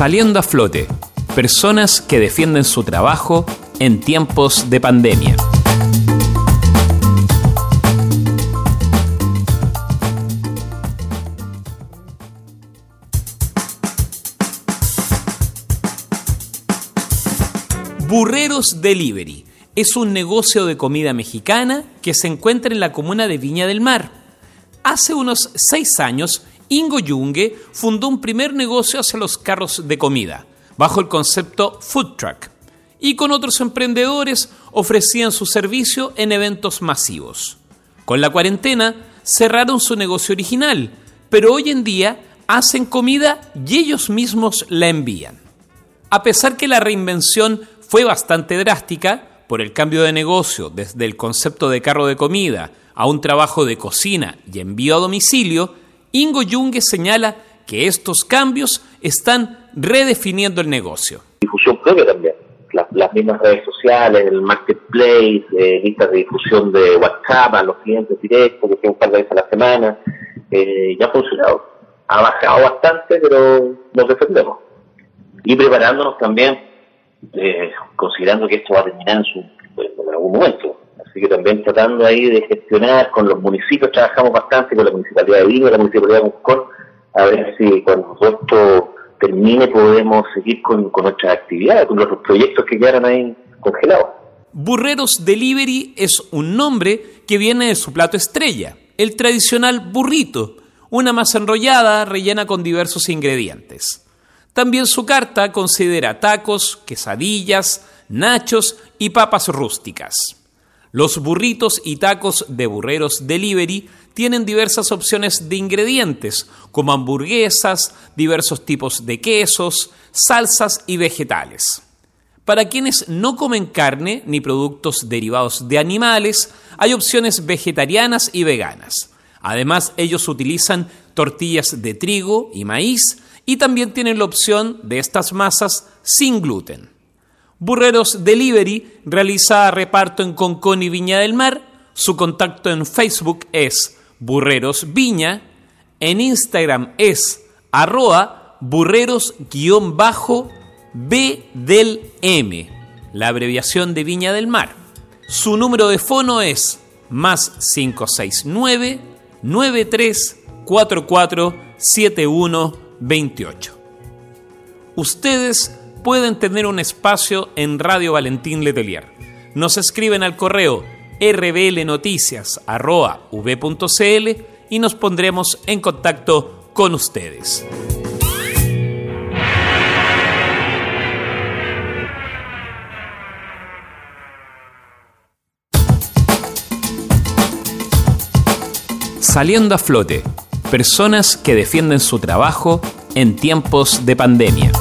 Saliendo a flote, personas que defienden su trabajo en tiempos de pandemia. Burreros Delivery es un negocio de comida mexicana que se encuentra en la comuna de Viña del Mar. Hace unos seis años, Ingo Junge fundó un primer negocio hacia los carros de comida, bajo el concepto Food Truck, y con otros emprendedores ofrecían su servicio en eventos masivos. Con la cuarentena cerraron su negocio original, pero hoy en día hacen comida y ellos mismos la envían. A pesar que la reinvención fue bastante drástica por el cambio de negocio desde el concepto de carro de comida a un trabajo de cocina y envío a domicilio, Ingo Junge señala que estos cambios están redefiniendo el negocio. Difusión propia también. Las, mismas redes sociales, el marketplace, eh, listas de difusión de WhatsApp a los clientes directos, que un par de veces a la semana, eh, ya ha funcionado. Ha bajado bastante, pero nos defendemos. Y preparándonos también eh, considerando que esto va a terminar en, su, en algún momento. Así que también tratando ahí de gestionar con los municipios, trabajamos bastante con la Municipalidad de Vigo, la Municipalidad de Moscón, a ver si cuando esto termine podemos seguir con, con nuestras actividades, con los proyectos que quedaron ahí congelados. Burreros Delivery es un nombre que viene de su plato estrella, el tradicional burrito, una masa enrollada rellena con diversos ingredientes. También su carta considera tacos, quesadillas, nachos y papas rústicas. Los burritos y tacos de Burreros Delivery tienen diversas opciones de ingredientes, como hamburguesas, diversos tipos de quesos, salsas y vegetales. Para quienes no comen carne ni productos derivados de animales, hay opciones vegetarianas y veganas. Además, ellos utilizan tortillas de trigo y maíz, y también tienen la opción de estas masas sin gluten. Burreros Delivery realiza reparto en Concón y Viña del Mar. Su contacto en Facebook es Burreros Viña. En Instagram es arroa burreros-b la abreviación de Viña del Mar. Su número de fono es más 569 9344 71 28. Ustedes pueden tener un espacio en Radio Valentín Letelier. Nos escriben al correo rblnoticias.v.cl y nos pondremos en contacto con ustedes. Saliendo a flote personas que defienden su trabajo en tiempos de pandemia.